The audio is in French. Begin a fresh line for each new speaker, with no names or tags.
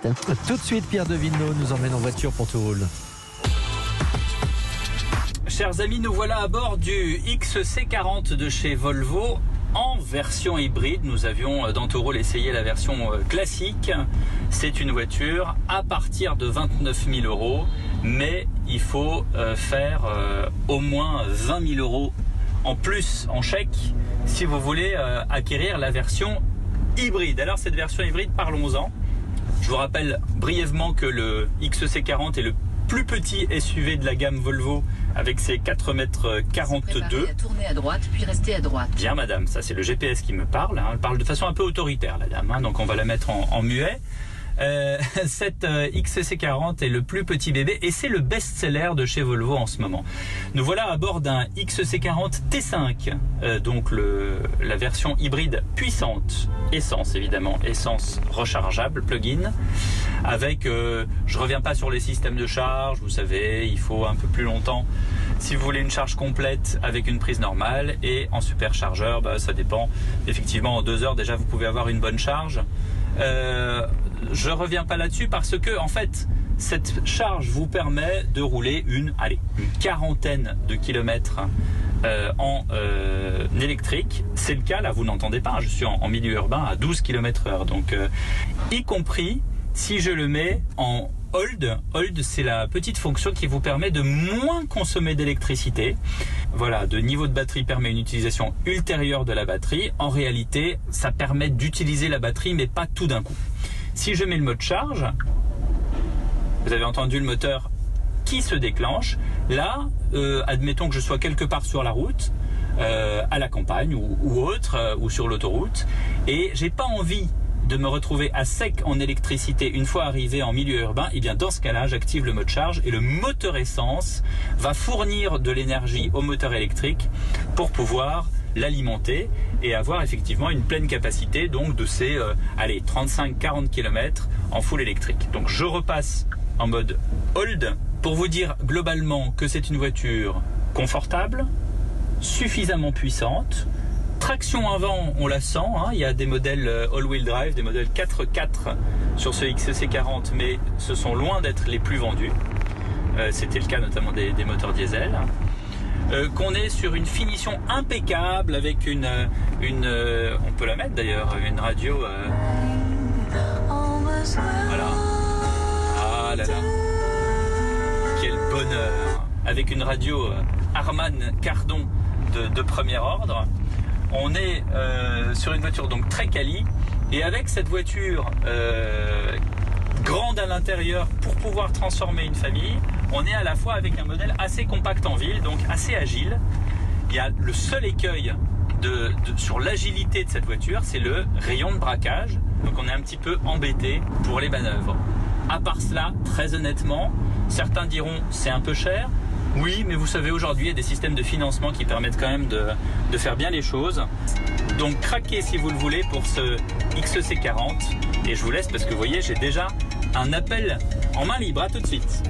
Tout de suite, Pierre Devinot nous emmène en voiture pour Toulouse.
Chers amis, nous voilà à bord du XC40 de chez Volvo en version hybride. Nous avions euh, dans Taureau essayé la version euh, classique. C'est une voiture à partir de 29 000 euros, mais il faut euh, faire au moins 20 000 euros en plus en chèque si vous voulez acquérir la version hybride. Alors cette version hybride, parlons-en. Je vous rappelle brièvement que le XC40 est le plus petit SUV de la gamme Volvo avec ses 4 mètres 42.
tourner à droite puis rester à droite.
Bien madame, ça c'est le GPS qui me parle. Hein. Elle parle de façon un peu autoritaire la dame, hein. donc on va la mettre en muet. Euh, cette euh, XC40 est le plus petit bébé et c'est le best-seller de chez Volvo en ce moment. Nous voilà à bord d'un XC40 T5, euh, donc le, la version hybride puissante, essence évidemment, essence rechargeable, plug-in, avec, je reviens pas sur les systèmes de charge, vous savez, il faut un peu plus longtemps si vous voulez une charge complète avec une prise normale et en superchargeur, bah, ça dépend. Effectivement, en deux heures déjà, vous pouvez avoir une bonne charge. Euh, je reviens pas là-dessus parce que en fait, cette charge vous permet de rouler une, allez, quarantaine de kilomètres euh, en euh, électrique. C'est le cas là, vous n'entendez pas. Je suis en, milieu urbain à 12 km heure, donc euh, y compris si je le mets en hold. Hold, c'est la petite fonction qui vous permet de moins consommer d'électricité. Voilà, de niveau de batterie permet une utilisation ultérieure de la batterie. En réalité, ça permet d'utiliser la batterie, mais pas tout d'un coup. Si je mets le mode charge, vous avez entendu le moteur qui se déclenche. Là, euh, admettons que je sois quelque part sur la route, euh, à la campagne ou, autre, euh, ou sur l'autoroute, et j'ai pas envie de me retrouver à sec en électricité une fois arrivé en milieu urbain, et eh bien dans ce cas-là, j'active le mode charge et le moteur essence va fournir de l'énergie au moteur électrique pour pouvoir l'alimenter et avoir effectivement une pleine capacité donc de ces euh, allez 35-40 km en full électrique. Donc je repasse en mode hold pour vous dire globalement que c'est une voiture confortable, suffisamment puissante. Traction avant, on la sent, hein. il y a des modèles euh, all-wheel drive, des modèles 4x4 sur ce XC40, mais ce sont loin d'être les plus vendus. Euh, c'était le cas notamment des moteurs diesel. Euh, qu'on est sur une finition impeccable avec une, euh, une euh, on peut la mettre d'ailleurs, une radio. voilà. Ah là là. Quel bonheur. Avec une radio Harman Cardon de, premier ordre. On est sur une voiture donc très quali et avec cette voiture grande à l'intérieur pour pouvoir transformer une famille, on est à la fois avec un modèle assez compact en ville, donc assez agile. Il y a le seul écueil sur l'agilité de cette voiture, c'est le rayon de braquage. Donc on est un petit peu embêté pour les manœuvres. À part cela, très honnêtement, certains diront c'est un peu cher. Oui, mais vous savez, aujourd'hui, il y a des systèmes de financement qui permettent quand même de, faire bien les choses. Donc craquez si vous le voulez pour ce XC40. Et je vous laisse parce que vous voyez, j'ai déjà un appel en main libre. À tout de suite.